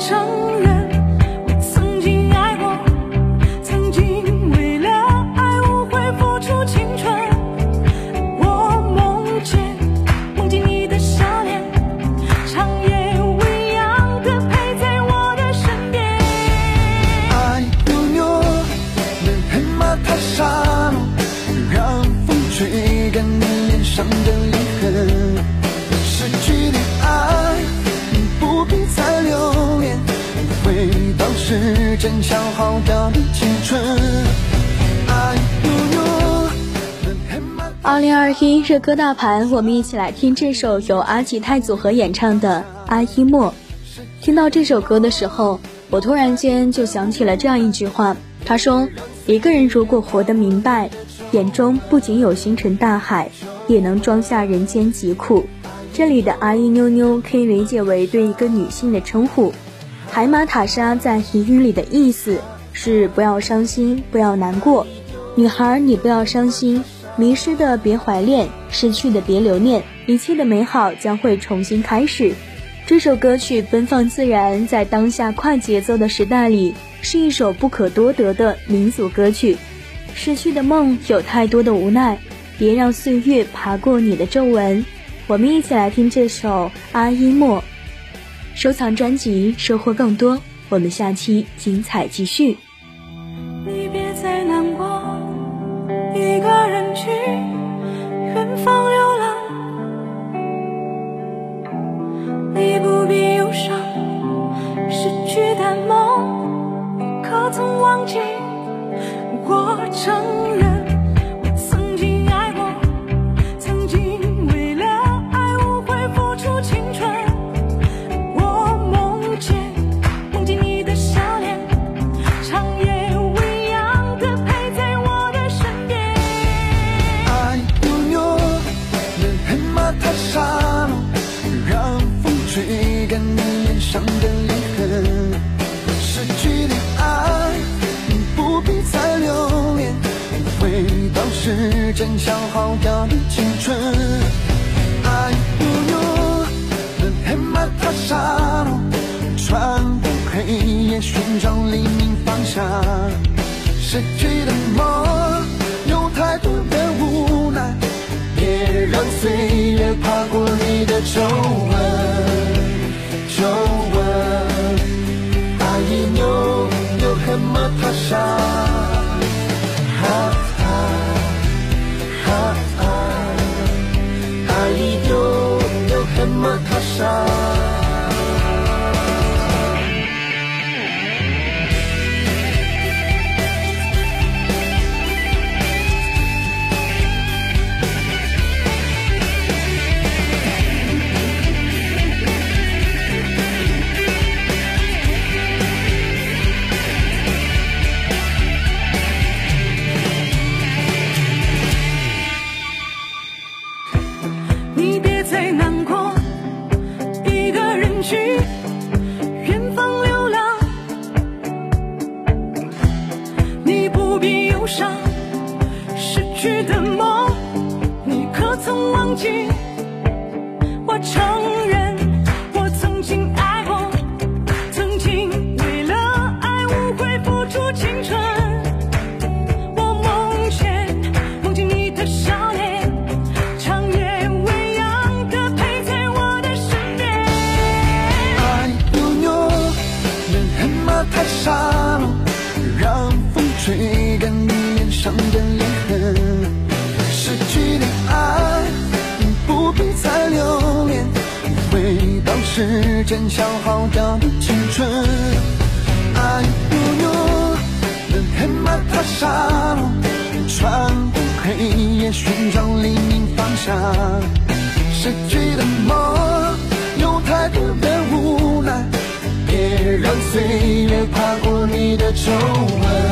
成时间消耗掉的青春。二零二一热歌大盘，我们一起来听这首由阿吉泰组合演唱的《阿依莫》。听到这首歌的时候，我突然间就想起了这样一句话，他说：“一个人如果活得明白，眼中不仅有星辰大海，也能装下人间疾苦。”这里的阿依妞妞可以理解为对一个女性的称呼。海马塔莎在彝语里的意思是不要伤心，不要难过。女孩，你不要伤心，迷失的别怀恋，失去的别留念，一切的美好将会重新开始。这首歌曲奔放自然，在当下快节奏的时代里，是一首不可多得的民族歌曲。失去的梦有太多的无奈，别让岁月爬过你的皱纹。我们一起来听这首《阿依莫》，收藏专辑，收获更多。我们下期精彩继续。吹干你脸上的泪痕。失去的爱，你不必再留恋，回到时间消耗掉的青春。爱扭扭，人黑马太沙，穿过黑夜寻找黎明方向。失去的梦，有太多的无奈，别让岁月爬过你的皱纹，扭必忧伤，失去的梦，你可曾忘记？我承认，我曾经爱过，曾经为了爱无悔付出青春。我梦见，梦见你的笑脸，长夜未央的陪在我的身边。爱扭扭，人黑马太沙漠，让风吹干你伤的泪痕。失去的爱，不必再留恋，回到时间消耗掉的青春。爱扭扭，人黑马太沙，穿过黑夜寻找黎明方向。失去的梦，有太多的无奈，别让岁月爬过你的皱纹。